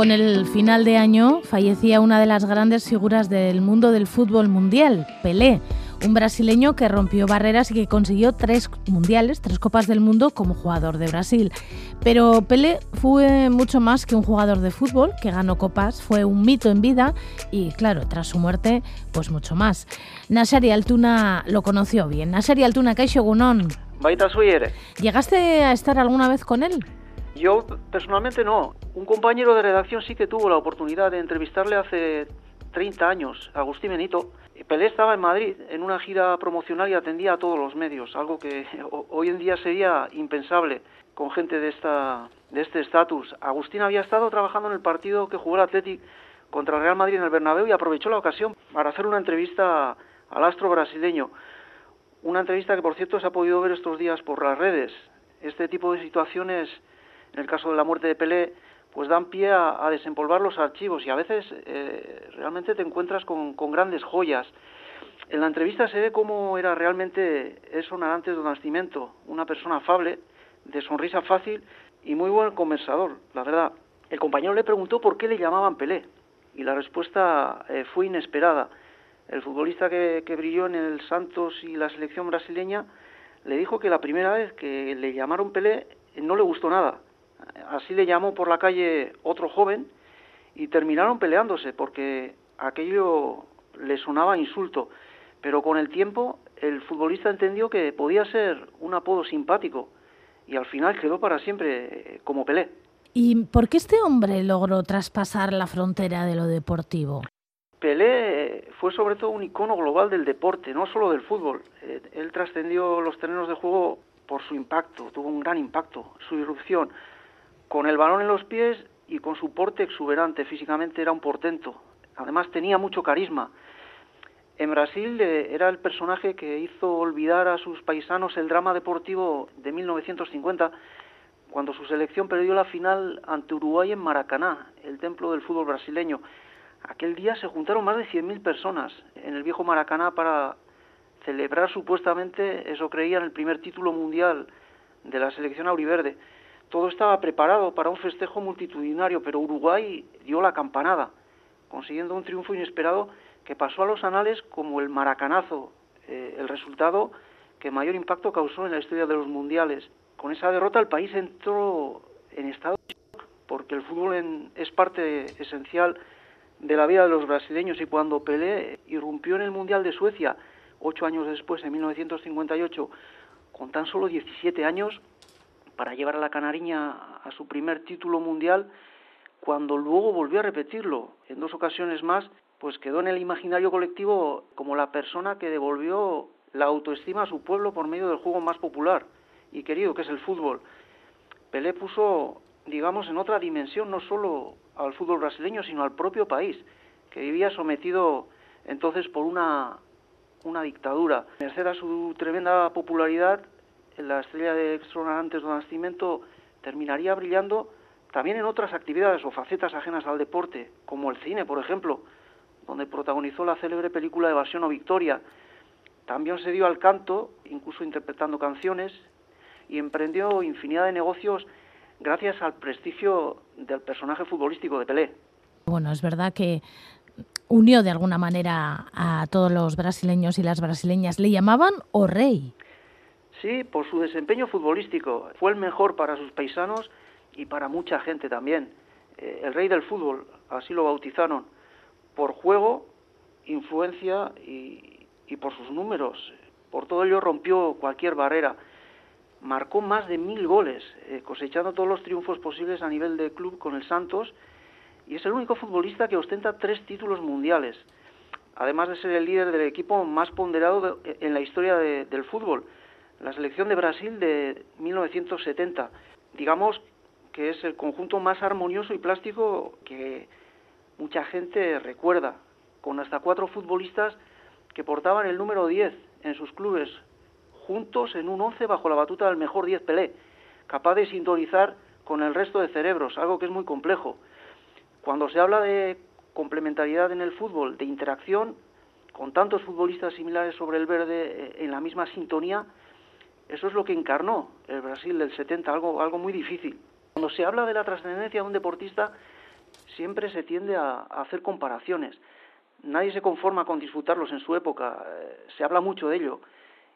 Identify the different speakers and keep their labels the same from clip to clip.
Speaker 1: Con el final de año fallecía una de las grandes figuras del mundo del fútbol mundial, Pelé, un brasileño que rompió barreras y que consiguió tres mundiales, tres copas del mundo como jugador de Brasil. Pero Pelé fue mucho más que un jugador de fútbol que ganó copas, fue un mito en vida y claro, tras su muerte, pues mucho más. Nasari Altuna lo conoció bien. Nasari Altuna, Kaixo Gunón. ¿Llegaste a estar alguna vez con él?
Speaker 2: Yo personalmente no. Un compañero de redacción sí que tuvo la oportunidad de entrevistarle hace 30 años, Agustín Benito. Pelé estaba en Madrid en una gira promocional y atendía a todos los medios, algo que hoy en día sería impensable con gente de esta de este estatus. Agustín había estado trabajando en el partido que jugó el Athletic contra el Real Madrid en el Bernabéu y aprovechó la ocasión para hacer una entrevista al astro brasileño. Una entrevista que, por cierto, se ha podido ver estos días por las redes. Este tipo de situaciones en el caso de la muerte de Pelé, pues dan pie a, desempolvar los archivos y a veces eh, realmente te encuentras con, grandes joyas. En la entrevista se ve cómo era realmente eso antes de nacimiento, una persona afable, de sonrisa fácil y muy buen conversador, la verdad. El compañero le preguntó por qué le llamaban Pelé y la respuesta eh, fue inesperada. El futbolista que, que brilló en el Santos y la selección brasileña le dijo que la primera vez que le llamaron Pelé no le gustó nada así le llamó por la calle otro joven y terminaron peleándose porque aquello le sonaba insulto. Pero con el tiempo el futbolista entendió que podía ser un apodo simpático y al final quedó para siempre eh, como Pelé.
Speaker 1: ¿Y por qué este hombre logró traspasar la frontera de lo deportivo?
Speaker 2: Pelé fue sobre todo un icono global del deporte, no solo del fútbol. Eh, él trascendió los terrenos de juego por su impacto, tuvo un gran impacto, su irrupción con el balón en los pies y con su porte exuberante, físicamente era un portento. Además tenía mucho carisma. En Brasil eh, era el personaje que hizo olvidar a sus paisanos el drama deportivo de 1950, cuando su selección perdió la final ante Uruguay en Maracaná, el templo del fútbol brasileño. Aquel día se juntaron más de 100.000 personas en el viejo Maracaná para celebrar supuestamente, eso creían, el primer título mundial de la selección auriverde todo estaba preparado para un festejo multitudinario, pero Uruguay dio la campanada, consiguiendo un triunfo inesperado que pasó a los anales como el maracanazo, eh, el resultado que mayor impacto causó en la historia de los mundiales. Con esa derrota el país entró en estado de shock, porque el fútbol es parte esencial de la vida de los brasileños y cuando Pelé irrumpió en el Mundial de Suecia, ocho años después, en 1958, con tan solo 17 años, para llevar a la Canariña a su primer título mundial, cuando luego volvió a repetirlo en dos ocasiones más, pues quedó en el imaginario colectivo como la persona que devolvió la autoestima a su pueblo por medio del juego más popular y querido, que es el fútbol. Pelé puso, digamos, en otra dimensión no solo al fútbol brasileño, sino al propio país, que vivía sometido entonces por una, una dictadura. Merced a su tremenda popularidad, la estrella de extravagante de nacimiento terminaría brillando también en otras actividades o facetas ajenas al deporte, como el cine, por ejemplo, donde protagonizó la célebre película Evasión o Victoria. También se dio al canto, incluso interpretando canciones, y emprendió infinidad de negocios gracias al prestigio del personaje futbolístico de Pelé.
Speaker 1: Bueno, es verdad que unió de alguna manera a todos los brasileños y las brasileñas. ¿Le llamaban o rey?
Speaker 2: Sí, por su desempeño futbolístico. Fue el mejor para sus paisanos y para mucha gente también. Eh, el rey del fútbol, así lo bautizaron, por juego, influencia y, por sus números. Por todo ello rompió cualquier barrera. Marcó más de mil goles, eh, cosechando todos los triunfos posibles a nivel de club con el Santos y es el único futbolista que ostenta tres títulos mundiales, además de ser el líder del equipo más ponderado en la historia del fútbol la selección de Brasil de 1970. Digamos que es el conjunto más armonioso y plástico que mucha gente recuerda, con hasta cuatro futbolistas que portaban el número 10 en sus clubes, juntos en un 11 bajo la batuta del mejor 10 Pelé, capaz de sintonizar con el resto de cerebros, algo que es muy complejo. Cuando se habla de complementariedad en el fútbol, de interacción, con tantos futbolistas similares sobre el verde eh, en la misma sintonía, eso es lo que encarnó el Brasil del 70, algo, algo muy difícil. Cuando se habla de la trascendencia de un deportista, siempre se tiende a, hacer comparaciones. Nadie se conforma con disfrutarlos en su época, eh, se habla mucho de ello.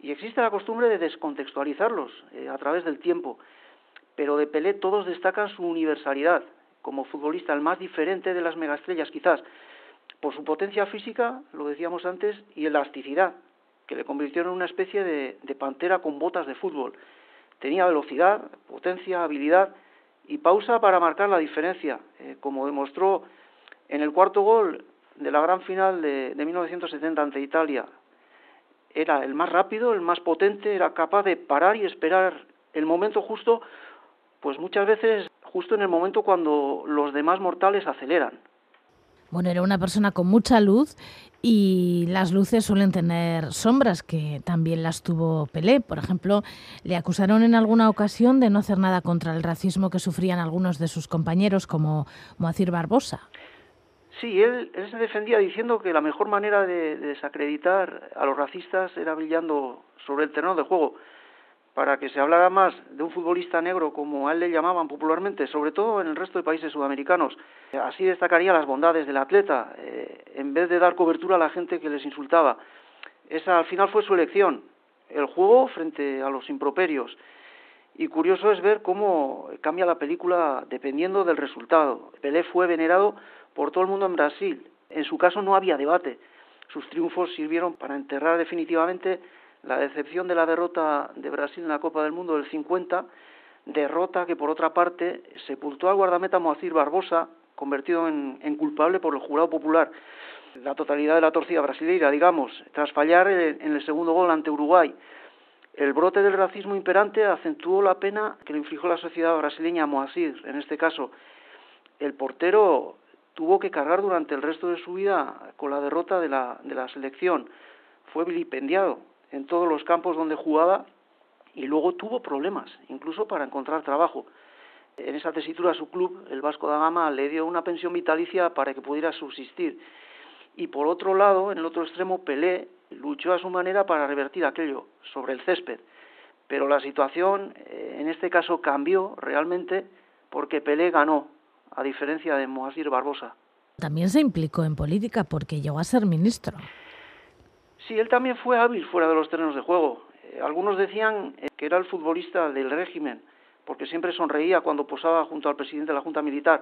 Speaker 2: Y existe la costumbre de descontextualizarlos eh, a través del tiempo. Pero de Pelé todos destacan su universalidad, como futbolista el más diferente de las megaestrellas quizás, por su potencia física, lo decíamos antes, y elasticidad, que le convirtió en una especie de, pantera con botas de fútbol. Tenía velocidad, potencia, habilidad y pausa para marcar la diferencia, eh, como demostró en el cuarto gol de la gran final de, de 1970 ante Italia. Era el más rápido, el más potente, era capaz de parar y esperar el momento justo, pues muchas veces justo en el momento cuando los demás mortales aceleran.
Speaker 1: Bueno, era una persona con mucha luz y las luces suelen tener sombras, que también las tuvo Pelé. Por ejemplo, le acusaron en alguna ocasión de no hacer nada contra el racismo que sufrían algunos de sus compañeros, como Moacir Barbosa.
Speaker 2: Sí, él, se defendía diciendo que la mejor manera de, de desacreditar a los racistas era brillando sobre el terreno de juego para que se hablara más de un futbolista negro como a él le llamaban popularmente, sobre todo en el resto de países sudamericanos. Así destacaría las bondades del atleta, eh, en vez de dar cobertura a la gente que les insultaba. Esa al final fue su elección, el juego frente a los improperios. Y curioso es ver cómo cambia la película dependiendo del resultado. Pelé fue venerado por todo el mundo en Brasil. En su caso no había debate. Sus triunfos sirvieron para enterrar definitivamente la decepción de la derrota de Brasil en la Copa del Mundo del 50, derrota que por otra parte sepultó al guardameta Moacir Barbosa, convertido en, culpable por el jurado popular. La totalidad de la torcida brasileira, digamos, tras fallar en el segundo gol ante Uruguay. El brote del racismo imperante acentuó la pena que le infligió la sociedad brasileña a Moacir. En este caso, el portero tuvo que cargar durante el resto de su vida con la derrota de la, de la selección. Fue vilipendiado en todos los campos donde jugaba y luego tuvo problemas, incluso para encontrar trabajo. En esa tesitura su club, el Vasco da Gama, le dio una pensión vitalicia para que pudiera subsistir. Y por otro lado, en el otro extremo, Pelé luchó a su manera para revertir aquello sobre el césped. Pero la situación eh, en este caso cambió realmente porque Pelé ganó, a diferencia de Moasir Barbosa.
Speaker 1: También se implicó en política porque llegó a ser ministro.
Speaker 2: Sí, él también fue hábil fuera de los terrenos de juego. Eh, algunos decían eh, que era el futbolista del régimen, porque siempre sonreía cuando posaba junto al presidente de la Junta Militar.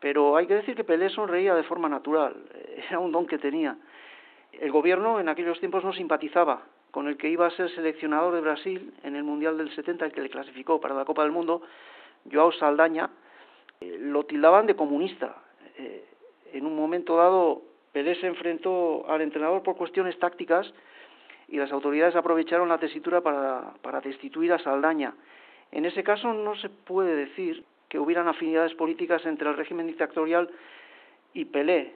Speaker 2: Pero hay que decir que Pelé sonreía de forma natural, eh, era un don que tenía. El gobierno en aquellos tiempos no simpatizaba con el que iba a ser seleccionador de Brasil en el Mundial del 70, el que le clasificó para la Copa del Mundo, Joao Saldaña, lo tildaban de comunista. En un momento dado Pelé se enfrentó al entrenador por cuestiones tácticas y las autoridades aprovecharon la tesitura para, destituir a Saldaña. En ese caso no se puede decir que hubieran afinidades políticas entre el régimen dictatorial y Pelé.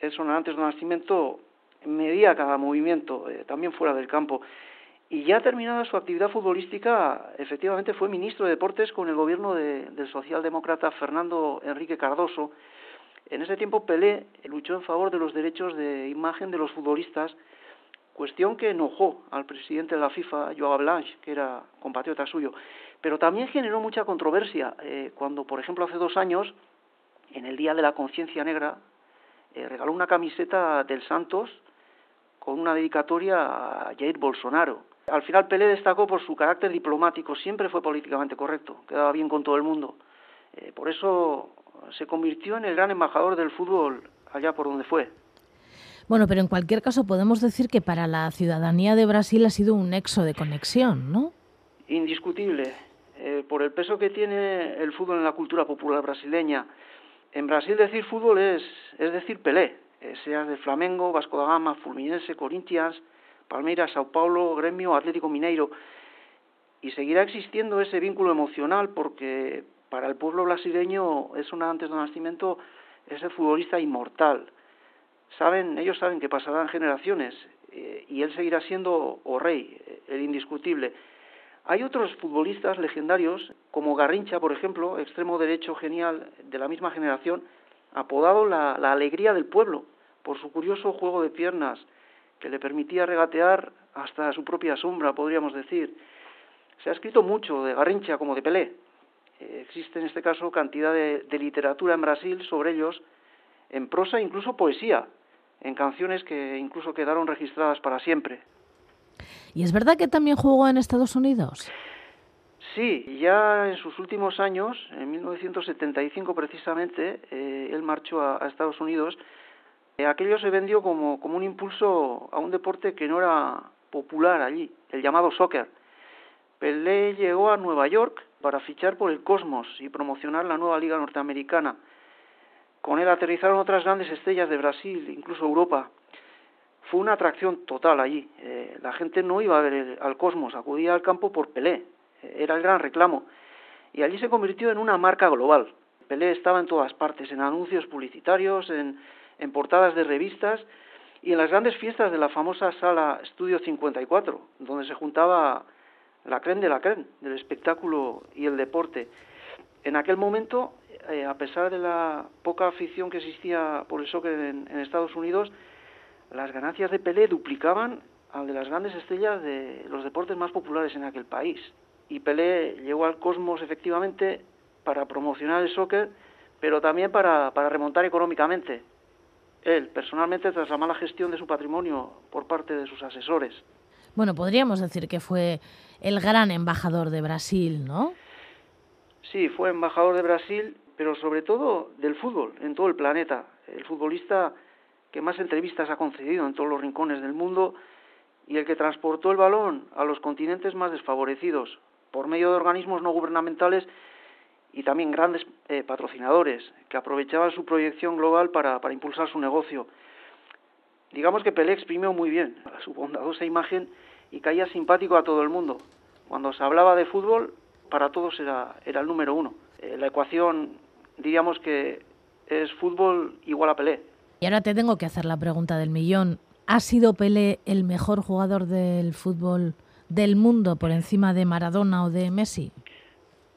Speaker 2: Eso antes del nacimiento medía cada movimiento, eh, también fuera del campo. Y ya terminada su actividad futbolística, efectivamente fue ministro de Deportes con el gobierno del socialdemócrata Fernando Enrique Cardoso, en ese tiempo Pelé luchó en favor de los derechos de imagen de los futbolistas, cuestión que enojó al presidente de la FIFA, Joao Blanche, que era compatriota suyo, pero también generó mucha controversia eh, cuando, por ejemplo, hace dos años, en el Día de la Conciencia Negra, eh, regaló una camiseta del Santos con una dedicatoria a Jair Bolsonaro. Al final Pelé destacó por su carácter diplomático, siempre fue políticamente correcto, quedaba bien con todo el mundo. Eh, por eso se convirtió en el gran embajador del fútbol allá por donde fue.
Speaker 1: Bueno, pero en cualquier caso podemos decir que para la ciudadanía de Brasil ha sido un nexo de conexión, ¿no?
Speaker 2: Indiscutible, eh, por el peso que tiene el fútbol en la cultura popular brasileña. En Brasil decir fútbol es, es decir Pelé, eh, sea de Flamengo, Vasco da Gama, Fluminense, Corinthians, Palmeiras, Sao Paulo, Gremio, Atlético Mineiro. Y seguirá existiendo ese vínculo emocional porque para el pueblo brasileño es una antes de nacimiento es el futbolista inmortal. Saben, ellos saben que pasarán generaciones eh, y él seguirá siendo o rey, el indiscutible. Hay otros futbolistas legendarios, como Garrincha, por ejemplo, extremo derecho genial de la misma generación, apodado la, la alegría del pueblo, por su curioso juego de piernas, que le permitía regatear hasta su propia sombra, podríamos decir. Se ha escrito mucho de Garrincha como de Pelé, existe en este caso cantidad de, literatura en Brasil sobre ellos, en prosa e incluso poesía, en canciones que incluso quedaron registradas para siempre.
Speaker 1: ¿Y es verdad que también jugó en Estados Unidos?
Speaker 2: Sí, ya en sus últimos años, en 1975 precisamente, eh, él marchó a, Estados Unidos. Eh, aquello se vendió como, como un impulso a un deporte que no era popular allí, el llamado soccer. Pelé llegó a Nueva York para fichar por el Cosmos y promocionar la nueva liga norteamericana. Con él aterrizaron otras grandes estrellas de Brasil, incluso Europa. Fue una atracción total allí. Eh, la gente no iba a ver al Cosmos, acudía al campo por Pelé. Eh, era el gran reclamo. Y allí se convirtió en una marca global. Pelé estaba en todas partes, en anuncios publicitarios, en, en portadas de revistas y en las grandes fiestas de la famosa sala Estudio 54, donde se juntaba la creen de la creen del espectáculo y el deporte. En aquel momento, eh, a pesar de la poca afición que existía por el soccer en, Estados Unidos, las ganancias de Pelé duplicaban al de las grandes estrellas de los deportes más populares en aquel país. Y Pelé llegó al cosmos efectivamente para promocionar el soccer, pero también para, para remontar económicamente. Él, personalmente, tras la mala gestión de su patrimonio por parte de sus asesores.
Speaker 1: Bueno, podríamos decir que fue el gran embajador de Brasil, ¿no?
Speaker 2: Sí, fue embajador de Brasil, pero sobre todo del fútbol en todo el planeta. El futbolista que más entrevistas ha concedido en todos los rincones del mundo y el que transportó el balón a los continentes más desfavorecidos por medio de organismos no gubernamentales y también grandes eh, patrocinadores que aprovechaban su proyección global para, para impulsar su negocio. Digamos que Pelé exprimió muy bien su bondadosa imagen y caía simpático a todo el mundo. Cuando se hablaba de fútbol, para todos era, era el número uno. Eh, la ecuación, diríamos que es fútbol igual a Pelé.
Speaker 1: Y ahora te tengo que hacer la pregunta del millón. ¿Ha sido Pelé el mejor jugador del fútbol del mundo por encima de Maradona o de Messi?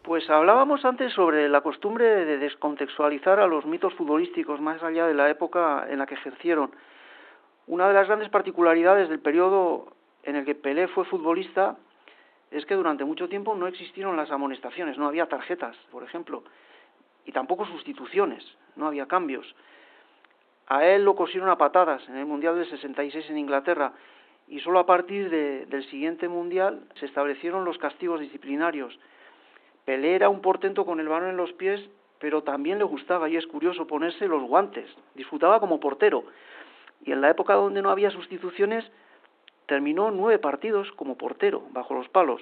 Speaker 2: Pues hablábamos antes sobre la costumbre de descontextualizar a los mitos futbolísticos más allá de la época en la que ejercieron. Una de las grandes particularidades del periodo en el que Pelé fue futbolista es que durante mucho tiempo no existieron las amonestaciones, no había tarjetas, por ejemplo, y tampoco sustituciones, no había cambios. A él lo cosieron a patadas en el Mundial del 66 en Inglaterra y solo a partir del siguiente Mundial se establecieron los castigos disciplinarios. Pelé era un portento con el balón en los pies, pero también le gustaba, y es curioso, ponerse los guantes. Disfrutaba como portero y en la época donde no había sustituciones terminó nueve partidos como portero bajo los palos.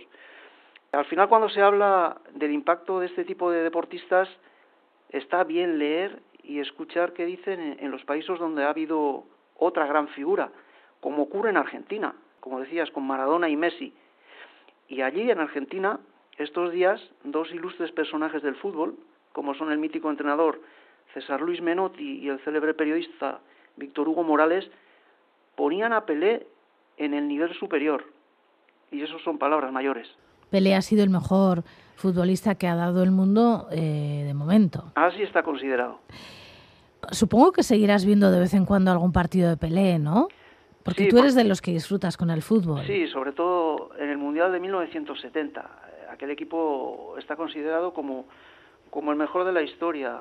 Speaker 2: Al final cuando se habla del impacto de este tipo de deportistas está bien leer y escuchar qué dicen en los países donde ha habido otra gran figura, como ocurre en Argentina, como decías, con Maradona y Messi. Y allí en Argentina, estos días, dos ilustres personajes del fútbol, como son el mítico entrenador César Luis Menotti y el célebre periodista Víctor Hugo Morales, ponían a Pelé en el nivel superior. Y eso son palabras mayores.
Speaker 1: Pelé ha sido el mejor futbolista que ha dado el mundo eh, de momento.
Speaker 2: Así está considerado.
Speaker 1: Supongo que seguirás viendo de vez en cuando algún partido de Pelé, ¿no? Porque tú eres de los que disfrutas con el fútbol.
Speaker 2: Sí, sobre todo en el Mundial de 1970. Aquel equipo está considerado como, como el mejor de la historia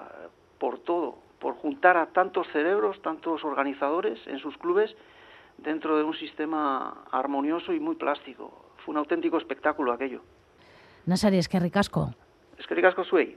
Speaker 2: por todo, por juntar a tantos cerebros, tantos organizadores en sus clubes dentro de un sistema armonioso y muy plástico. Fue un auténtico espectáculo aquello.
Speaker 1: Nasari, es que ricasco.
Speaker 2: Es que ricasco suey.